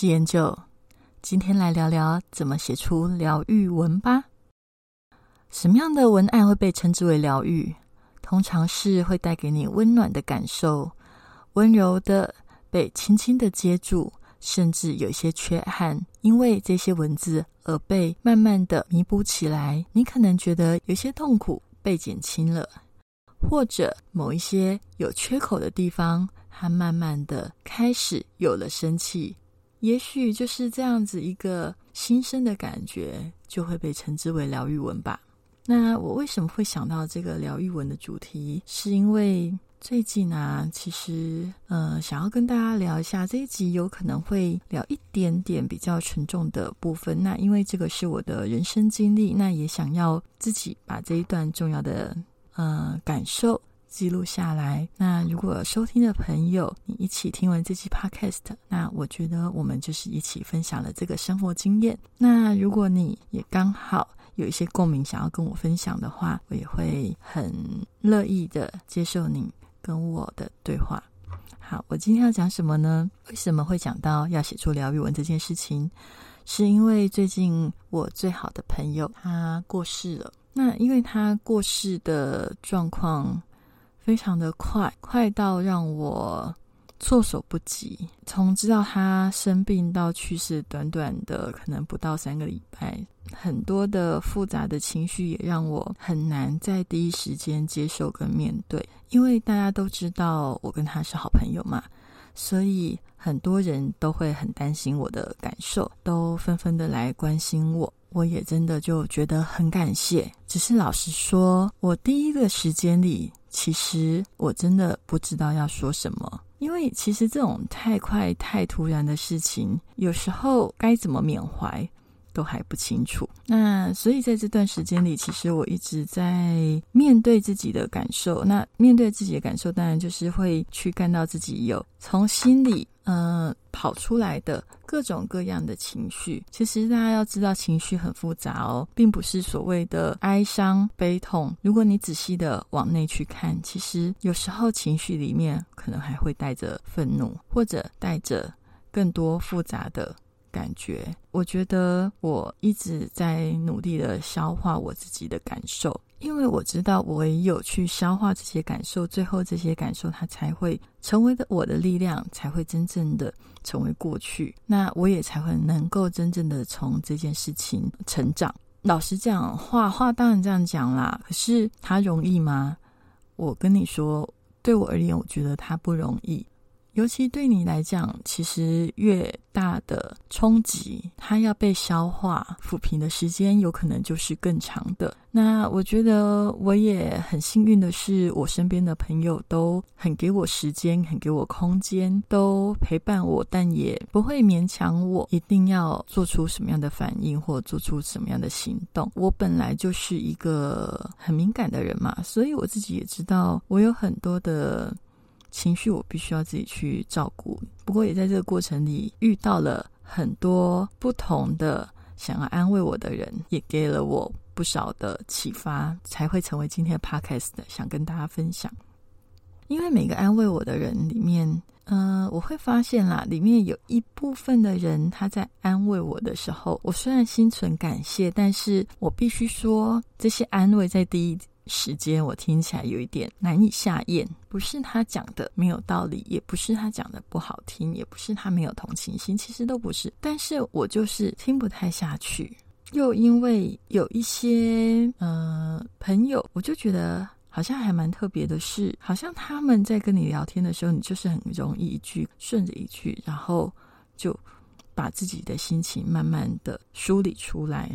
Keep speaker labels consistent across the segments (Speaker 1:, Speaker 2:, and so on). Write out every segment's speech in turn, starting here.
Speaker 1: 是研究，今天来聊聊怎么写出疗愈文吧。什么样的文案会被称之为疗愈？通常是会带给你温暖的感受，温柔的被轻轻的接住，甚至有些缺憾，因为这些文字而被慢慢的弥补起来。你可能觉得有些痛苦被减轻了，或者某一些有缺口的地方。他慢慢的开始有了生气，也许就是这样子一个新生的感觉，就会被称之为疗愈文吧。那我为什么会想到这个疗愈文的主题？是因为最近啊，其实呃，想要跟大家聊一下这一集，有可能会聊一点点比较沉重的部分。那因为这个是我的人生经历，那也想要自己把这一段重要的呃感受。记录下来。那如果收听的朋友，你一起听完这期 podcast，那我觉得我们就是一起分享了这个生活经验。那如果你也刚好有一些共鸣，想要跟我分享的话，我也会很乐意的接受你跟我的对话。好，我今天要讲什么呢？为什么会讲到要写出疗愈文这件事情？是因为最近我最好的朋友他过世了。那因为他过世的状况。非常的快，快到让我措手不及。从知道他生病到去世，短短的可能不到三个礼拜，很多的复杂的情绪也让我很难在第一时间接受跟面对。因为大家都知道我跟他是好朋友嘛，所以很多人都会很担心我的感受，都纷纷的来关心我。我也真的就觉得很感谢。只是老实说，我第一个时间里。其实我真的不知道要说什么，因为其实这种太快、太突然的事情，有时候该怎么缅怀都还不清楚。那所以在这段时间里，其实我一直在面对自己的感受。那面对自己的感受，当然就是会去看到自己有从心里。嗯，跑出来的各种各样的情绪，其实大家要知道，情绪很复杂哦，并不是所谓的哀伤、悲痛。如果你仔细的往内去看，其实有时候情绪里面可能还会带着愤怒，或者带着更多复杂的感觉。我觉得我一直在努力的消化我自己的感受。因为我知道，我唯有去消化这些感受，最后这些感受它才会成为的我的力量，才会真正的成为过去。那我也才会能够真正的从这件事情成长。老实讲，话话当然这样讲啦，可是它容易吗？我跟你说，对我而言，我觉得它不容易。尤其对你来讲，其实越大的冲击，它要被消化、抚平的时间，有可能就是更长的。那我觉得我也很幸运的是，我身边的朋友都很给我时间，很给我空间，都陪伴我，但也不会勉强我一定要做出什么样的反应或做出什么样的行动。我本来就是一个很敏感的人嘛，所以我自己也知道，我有很多的。情绪我必须要自己去照顾，不过也在这个过程里遇到了很多不同的想要安慰我的人，也给了我不少的启发，才会成为今天的 podcast 想跟大家分享。因为每个安慰我的人里面，嗯，我会发现啦，里面有一部分的人他在安慰我的时候，我虽然心存感谢，但是我必须说这些安慰在第一。时间我听起来有一点难以下咽，不是他讲的没有道理，也不是他讲的不好听，也不是他没有同情心，其实都不是。但是我就是听不太下去，又因为有一些呃朋友，我就觉得好像还蛮特别的是，好像他们在跟你聊天的时候，你就是很容易一句顺着一句，然后就把自己的心情慢慢的梳理出来。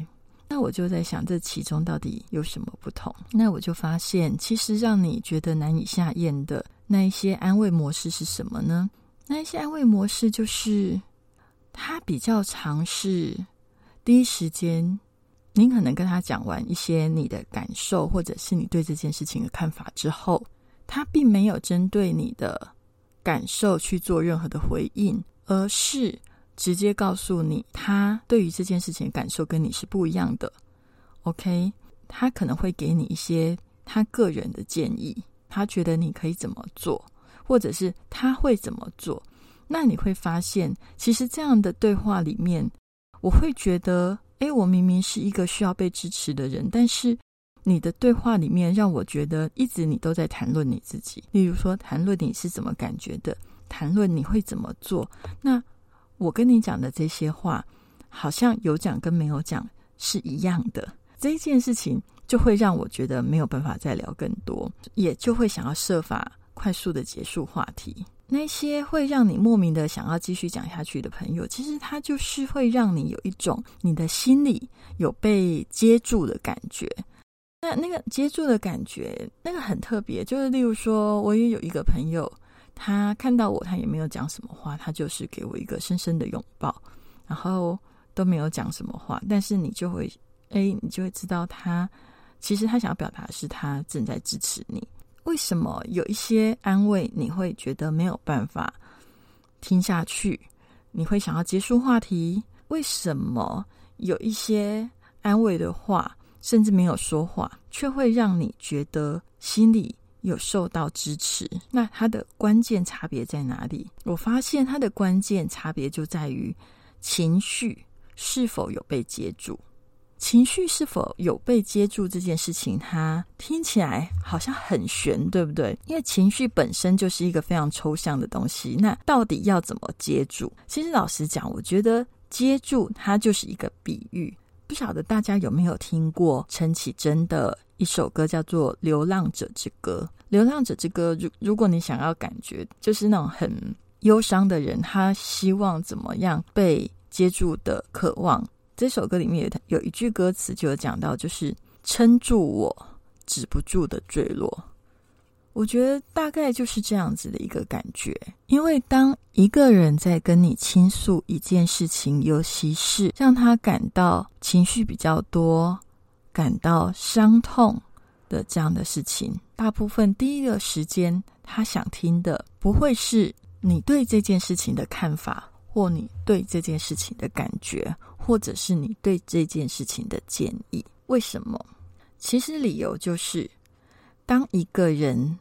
Speaker 1: 那我就在想，这其中到底有什么不同？那我就发现，其实让你觉得难以下咽的那一些安慰模式是什么呢？那一些安慰模式就是，他比较尝试第一时间，您可能跟他讲完一些你的感受，或者是你对这件事情的看法之后，他并没有针对你的感受去做任何的回应，而是直接告诉你他对于这件事情的感受跟你是不一样的。OK，他可能会给你一些他个人的建议，他觉得你可以怎么做，或者是他会怎么做。那你会发现，其实这样的对话里面，我会觉得，哎，我明明是一个需要被支持的人，但是你的对话里面让我觉得，一直你都在谈论你自己。例如说，谈论你是怎么感觉的，谈论你会怎么做。那我跟你讲的这些话，好像有讲跟没有讲是一样的。这件事情就会让我觉得没有办法再聊更多，也就会想要设法快速的结束话题。那些会让你莫名的想要继续讲下去的朋友，其实他就是会让你有一种你的心里有被接住的感觉。那那个接住的感觉，那个很特别。就是例如说，我也有一个朋友，他看到我，他也没有讲什么话，他就是给我一个深深的拥抱，然后都没有讲什么话。但是你就会，哎，你就会知道他其实他想要表达的是他正在支持你。为什么有一些安慰你会觉得没有办法听下去？你会想要结束话题？为什么有一些安慰的话，甚至没有说话，却会让你觉得心里有受到支持？那它的关键差别在哪里？我发现它的关键差别就在于情绪是否有被接住。情绪是否有被接住这件事情，它听起来好像很玄，对不对？因为情绪本身就是一个非常抽象的东西。那到底要怎么接住？其实老实讲，我觉得接住它就是一个比喻。不晓得大家有没有听过陈绮贞的一首歌，叫做《流浪者之歌》。《流浪者之歌》，如如果你想要感觉就是那种很忧伤的人，他希望怎么样被接住的渴望。这首歌里面有有一句歌词，就有讲到，就是撑住我止不住的坠落。我觉得大概就是这样子的一个感觉。因为当一个人在跟你倾诉一件事情，尤其是让他感到情绪比较多、感到伤痛的这样的事情，大部分第一个时间他想听的，不会是你对这件事情的看法，或你对这件事情的感觉。或者是你对这件事情的建议，为什么？其实理由就是，当一个人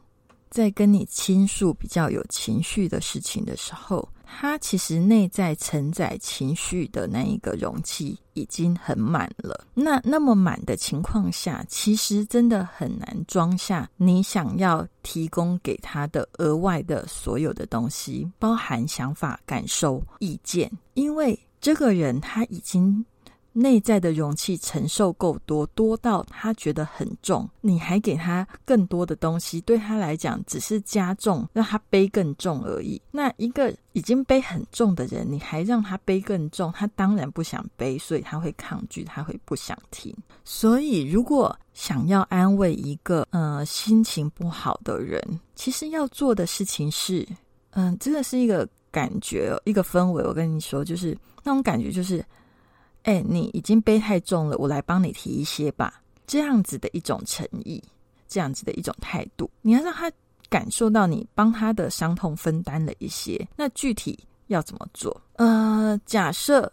Speaker 1: 在跟你倾诉比较有情绪的事情的时候，他其实内在承载情绪的那一个容器已经很满了。那那么满的情况下，其实真的很难装下你想要提供给他的额外的所有的东西，包含想法、感受、意见，因为。这个人他已经内在的容器承受够多，多到他觉得很重。你还给他更多的东西，对他来讲只是加重，让他背更重而已。那一个已经背很重的人，你还让他背更重，他当然不想背，所以他会抗拒，他会不想听。所以，如果想要安慰一个呃心情不好的人，其实要做的事情是，嗯，真的是一个。感觉一个氛围，我跟你说，就是那种感觉，就是，哎，你已经背太重了，我来帮你提一些吧，这样子的一种诚意，这样子的一种态度，你要让他感受到你帮他的伤痛分担了一些。那具体要怎么做？呃，假设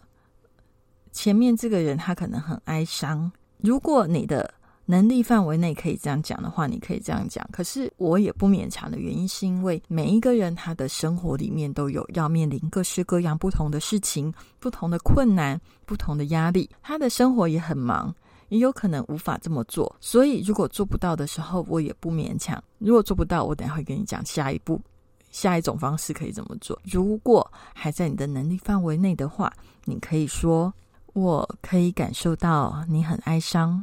Speaker 1: 前面这个人他可能很哀伤，如果你的。能力范围内可以这样讲的话，你可以这样讲。可是我也不勉强的原因，是因为每一个人他的生活里面都有要面临各式各样不同的事情、不同的困难、不同的压力。他的生活也很忙，也有可能无法这么做。所以如果做不到的时候，我也不勉强。如果做不到，我等下会跟你讲下一步、下一种方式可以怎么做。如果还在你的能力范围内的话，你可以说：“我可以感受到你很哀伤。”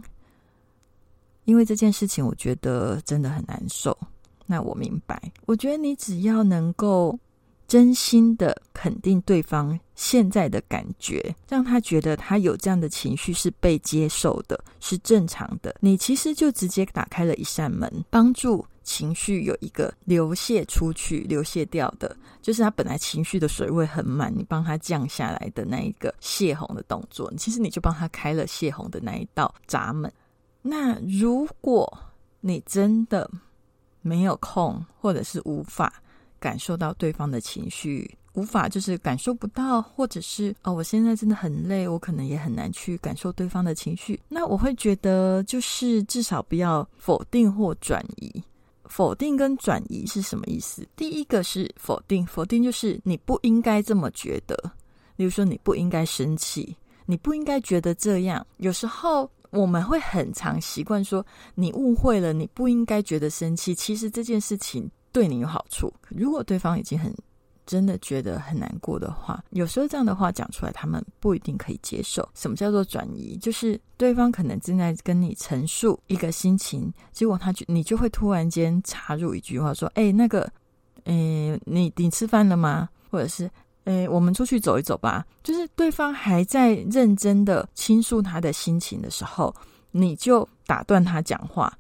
Speaker 1: 因为这件事情，我觉得真的很难受。那我明白，我觉得你只要能够真心的肯定对方现在的感觉，让他觉得他有这样的情绪是被接受的，是正常的。你其实就直接打开了一扇门，帮助。情绪有一个流泻出去、流泻掉的，就是他本来情绪的水位很满，你帮他降下来的那一个泄洪的动作，其实你就帮他开了泄洪的那一道闸门。那如果你真的没有空，或者是无法感受到对方的情绪，无法就是感受不到，或者是哦，我现在真的很累，我可能也很难去感受对方的情绪。那我会觉得，就是至少不要否定或转移。否定跟转移是什么意思？第一个是否定，否定就是你不应该这么觉得。例如说，你不应该生气，你不应该觉得这样。有时候我们会很常习惯说，你误会了，你不应该觉得生气。其实这件事情对你有好处。如果对方已经很。真的觉得很难过的话，有时候这样的话讲出来，他们不一定可以接受。什么叫做转移？就是对方可能正在跟你陈述一个心情，结果他就你就会突然间插入一句话说：“哎，那个，诶，你你吃饭了吗？或者是，诶，我们出去走一走吧。”就是对方还在认真的倾诉他的心情的时候，你就打断他讲话，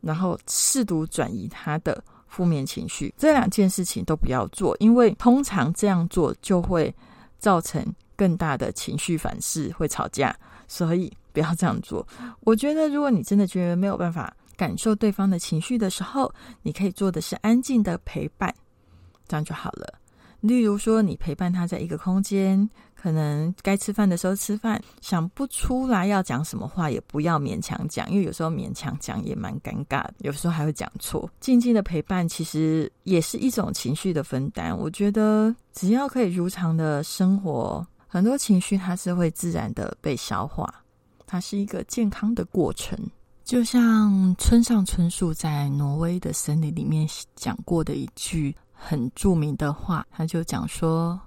Speaker 1: 然后试图转移他的。负面情绪这两件事情都不要做，因为通常这样做就会造成更大的情绪反噬，会吵架，所以不要这样做。我觉得，如果你真的觉得没有办法感受对方的情绪的时候，你可以做的是安静的陪伴，这样就好了。例如说，你陪伴他在一个空间。可能该吃饭的时候吃饭，想不出来要讲什么话，也不要勉强讲，因为有时候勉强讲也蛮尴尬，有时候还会讲错。静静的陪伴其实也是一种情绪的分担。我觉得只要可以如常的生活，很多情绪它是会自然的被消化，它是一个健康的过程。就像村上春树在挪威的森林里面讲过的一句很著名的话，他就讲说。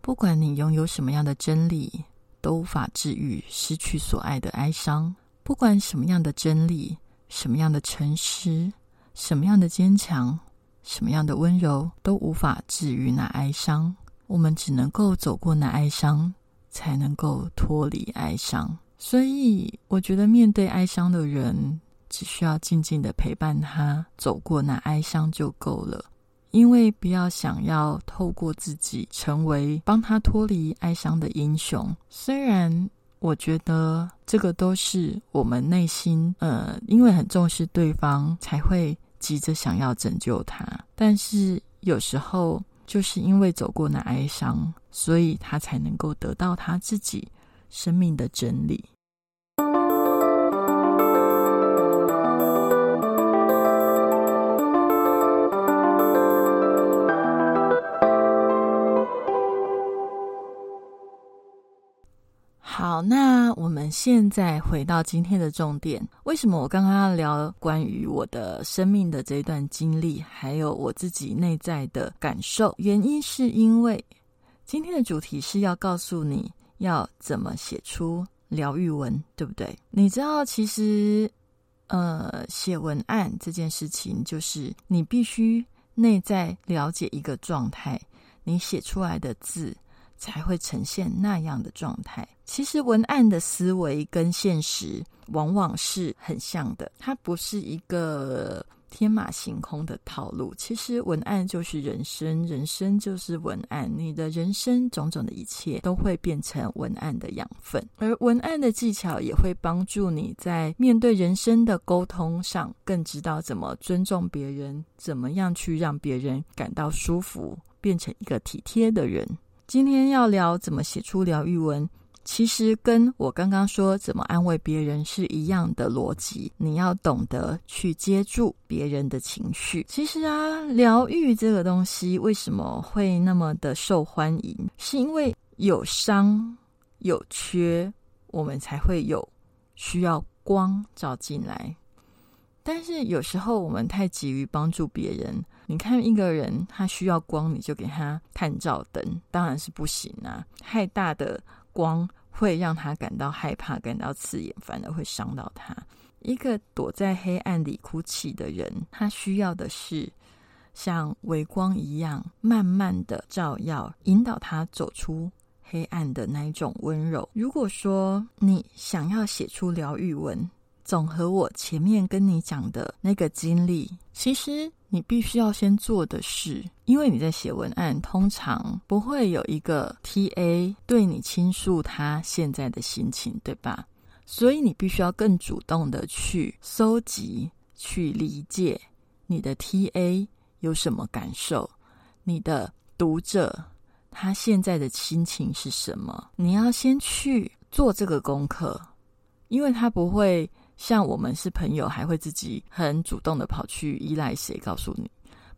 Speaker 1: 不管你拥有什么样的真理，都无法治愈失去所爱的哀伤。不管什么样的真理，什么样的诚实，什么样的坚强，什么样的温柔，都无法治愈那哀伤。我们只能够走过那哀伤，才能够脱离哀伤。所以，我觉得面对哀伤的人，只需要静静的陪伴他走过那哀伤就够了。因为不要想要透过自己成为帮他脱离哀伤的英雄，虽然我觉得这个都是我们内心呃，因为很重视对方才会急着想要拯救他，但是有时候就是因为走过那哀伤，所以他才能够得到他自己生命的真理。我们现在回到今天的重点。为什么我刚刚要聊关于我的生命的这一段经历，还有我自己内在的感受？原因是因为今天的主题是要告诉你要怎么写出疗愈文，对不对？你知道，其实呃，写文案这件事情，就是你必须内在了解一个状态，你写出来的字。才会呈现那样的状态。其实文案的思维跟现实往往是很像的，它不是一个天马行空的套路。其实文案就是人生，人生就是文案。你的人生种种的一切都会变成文案的养分，而文案的技巧也会帮助你在面对人生的沟通上，更知道怎么尊重别人，怎么样去让别人感到舒服，变成一个体贴的人。今天要聊怎么写出疗愈文，其实跟我刚刚说怎么安慰别人是一样的逻辑。你要懂得去接住别人的情绪。其实啊，疗愈这个东西为什么会那么的受欢迎？是因为有伤有缺，我们才会有需要光照进来。但是有时候我们太急于帮助别人。你看一个人，他需要光，你就给他探照灯，当然是不行啊！太大的光会让他感到害怕，感到刺眼，反而会伤到他。一个躲在黑暗里哭泣的人，他需要的是像微光一样，慢慢的照耀，引导他走出黑暗的那一种温柔。如果说你想要写出疗愈文，总和我前面跟你讲的那个经历，其实你必须要先做的是，因为你在写文案，通常不会有一个 T A 对你倾诉他现在的心情，对吧？所以你必须要更主动的去搜集、去理解你的 T A 有什么感受，你的读者他现在的心情是什么？你要先去做这个功课，因为他不会。像我们是朋友，还会自己很主动的跑去依赖谁？告诉你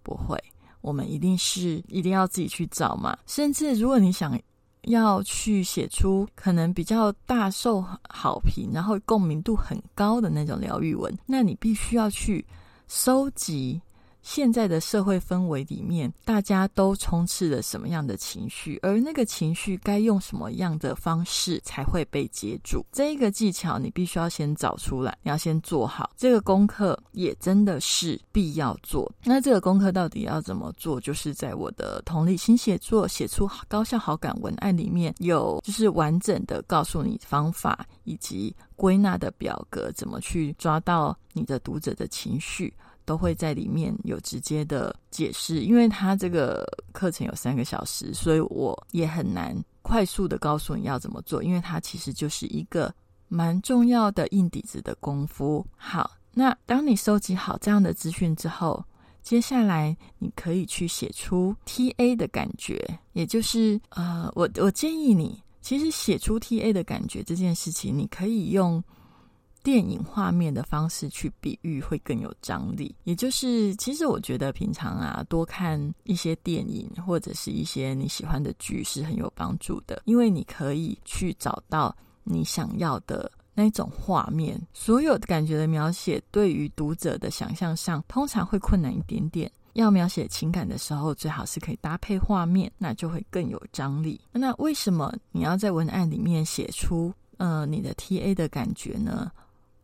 Speaker 1: 不会，我们一定是一定要自己去找嘛。甚至如果你想要去写出可能比较大受好评，然后共鸣度很高的那种疗愈文，那你必须要去收集。现在的社会氛围里面，大家都充斥了什么样的情绪？而那个情绪该用什么样的方式才会被接住？这一个技巧你必须要先找出来，你要先做好这个功课，也真的是必要做。那这个功课到底要怎么做？就是在我的同理心写作、写出高效好感文案里面有，就是完整的告诉你方法以及归纳的表格，怎么去抓到你的读者的情绪。都会在里面有直接的解释，因为他这个课程有三个小时，所以我也很难快速的告诉你要怎么做，因为它其实就是一个蛮重要的硬底子的功夫。好，那当你收集好这样的资讯之后，接下来你可以去写出 T A 的感觉，也就是呃，我我建议你，其实写出 T A 的感觉这件事情，你可以用。电影画面的方式去比喻会更有张力，也就是其实我觉得平常啊多看一些电影或者是一些你喜欢的剧是很有帮助的，因为你可以去找到你想要的那种画面。所有的感觉的描写对于读者的想象上通常会困难一点点，要描写情感的时候最好是可以搭配画面，那就会更有张力。那为什么你要在文案里面写出呃你的 T A 的感觉呢？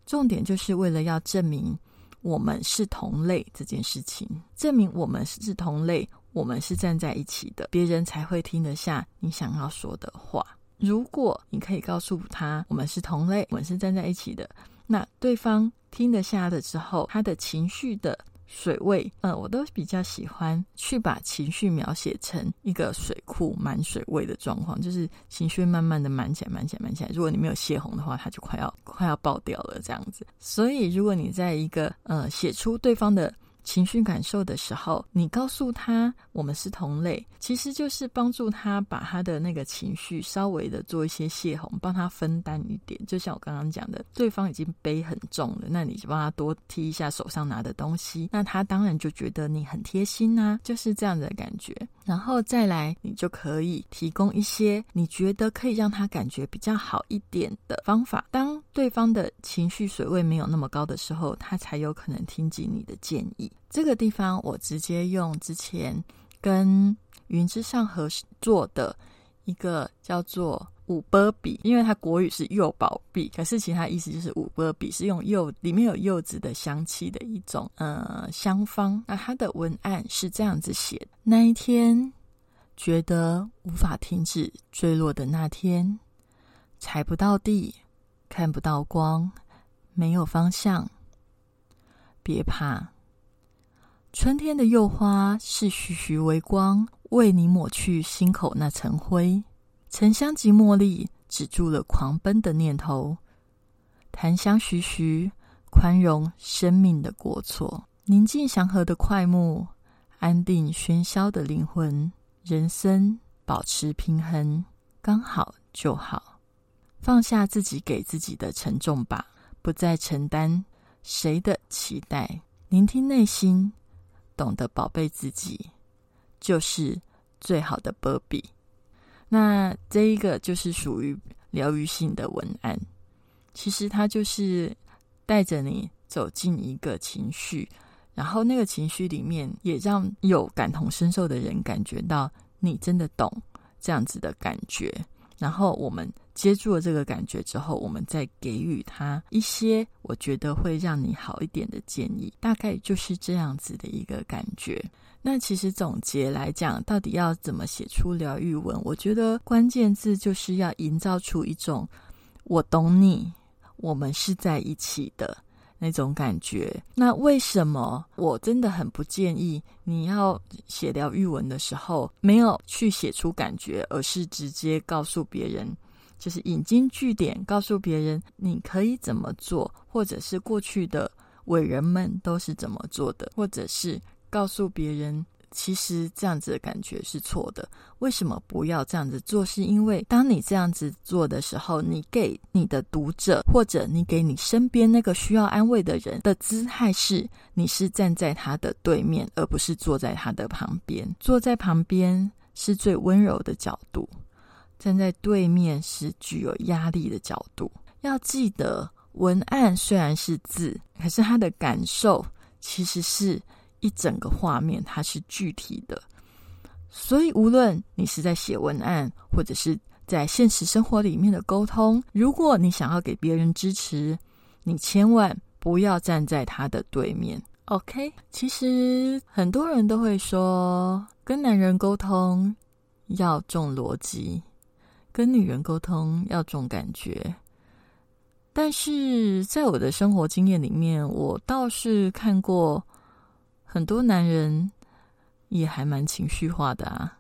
Speaker 1: 重点就是为了要证明我们是同类这件事情，证明我们是同类，我们是站在一起的，别人才会听得下你想要说的话。如果你可以告诉他我们是同类，我们是站在一起的，那对方听得下的之后，他的情绪的。水位，呃，我都比较喜欢去把情绪描写成一个水库满水位的状况，就是情绪慢慢的满起来、满起来、满起来。如果你没有泄洪的话，它就快要快要爆掉了这样子。所以，如果你在一个呃写出对方的。情绪感受的时候，你告诉他我们是同类，其实就是帮助他把他的那个情绪稍微的做一些泄洪，帮他分担一点。就像我刚刚讲的，对方已经背很重了，那你就帮他多提一下手上拿的东西，那他当然就觉得你很贴心呐，就是这样的感觉。然后再来，你就可以提供一些你觉得可以让他感觉比较好一点的方法。当对方的情绪水位没有那么高的时候，他才有可能听进你的建议。这个地方我直接用之前跟云之上合作的一个叫做五波比，因为它国语是柚宝比，可是其他意思就是五波比是用柚里面有柚子的香气的一种呃香方。那它的文案是这样子写的：那一天觉得无法停止坠落的那天，踩不到地，看不到光，没有方向，别怕。春天的柚花是徐徐微光，为你抹去心口那层灰。沉香及茉莉止住了狂奔的念头，檀香徐徐，宽容生命的过错。宁静祥和的快木，安定喧嚣的灵魂。人生保持平衡，刚好就好。放下自己给自己的沉重吧，不再承担谁的期待。聆听内心。懂得宝贝自己，就是最好的波比。那这一个就是属于疗愈性的文案，其实它就是带着你走进一个情绪，然后那个情绪里面也让有感同身受的人感觉到你真的懂这样子的感觉，然后我们。接住了这个感觉之后，我们再给予他一些我觉得会让你好一点的建议，大概就是这样子的一个感觉。那其实总结来讲，到底要怎么写出疗愈文？我觉得关键字就是要营造出一种我懂你，我们是在一起的那种感觉。那为什么我真的很不建议你要写疗愈文的时候，没有去写出感觉，而是直接告诉别人，就是引经据典，告诉别人你可以怎么做，或者是过去的伟人们都是怎么做的，或者是告诉别人。其实这样子的感觉是错的。为什么不要这样子做？是因为当你这样子做的时候，你给你的读者，或者你给你身边那个需要安慰的人的姿态是，你是站在他的对面，而不是坐在他的旁边。坐在旁边是最温柔的角度，站在对面是具有压力的角度。要记得，文案虽然是字，可是他的感受其实是。一整个画面，它是具体的，所以无论你是在写文案，或者是在现实生活里面的沟通，如果你想要给别人支持，你千万不要站在他的对面。OK，其实很多人都会说，跟男人沟通要重逻辑，跟女人沟通要重感觉。但是在我的生活经验里面，我倒是看过。很多男人也还蛮情绪化的啊！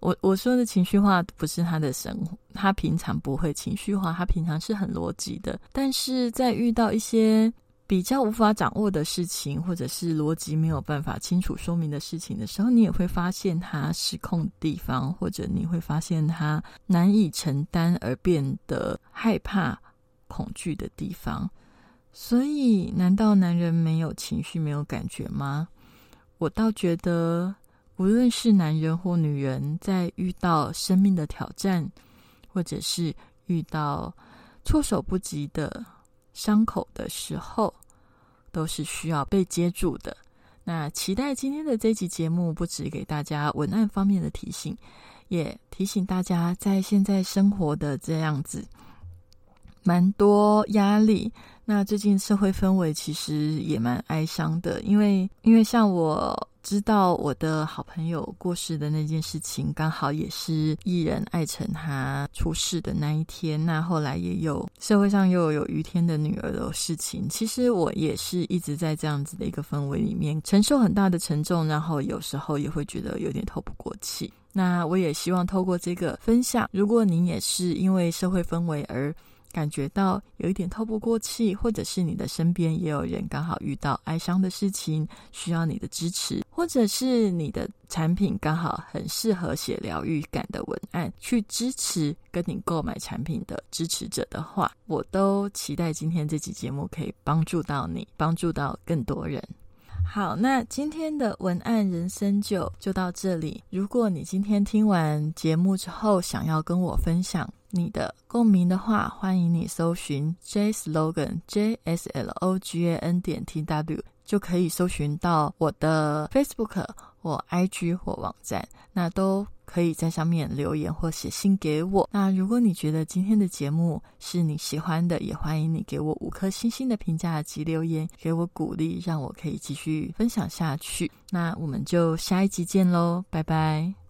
Speaker 1: 我我说的情绪化不是他的生活，他平常不会情绪化，他平常是很逻辑的。但是在遇到一些比较无法掌握的事情，或者是逻辑没有办法清楚说明的事情的时候，你也会发现他失控的地方，或者你会发现他难以承担而变得害怕、恐惧的地方。所以，难道男人没有情绪、没有感觉吗？我倒觉得，无论是男人或女人，在遇到生命的挑战，或者是遇到措手不及的伤口的时候，都是需要被接住的。那期待今天的这集节目，不止给大家文案方面的提醒，也提醒大家，在现在生活的这样子，蛮多压力。那最近社会氛围其实也蛮哀伤的，因为因为像我知道我的好朋友过世的那件事情，刚好也是艺人艾辰他出事的那一天。那后来也有社会上又有于天的女儿的事情，其实我也是一直在这样子的一个氛围里面承受很大的沉重，然后有时候也会觉得有点透不过气。那我也希望透过这个分享，如果您也是因为社会氛围而。感觉到有一点透不过气，或者是你的身边也有人刚好遇到哀伤的事情，需要你的支持，或者是你的产品刚好很适合写疗愈感的文案，去支持跟你购买产品的支持者的话，我都期待今天这期节目可以帮助到你，帮助到更多人。好，那今天的文案人生就就到这里。如果你今天听完节目之后，想要跟我分享你的共鸣的话，欢迎你搜寻 J Slogan J S L O G A N 点 T W，就可以搜寻到我的 Facebook 或 IG 或网站，那都。可以在上面留言或写信给我。那如果你觉得今天的节目是你喜欢的，也欢迎你给我五颗星星的评价及留言，给我鼓励，让我可以继续分享下去。那我们就下一集见喽，拜拜。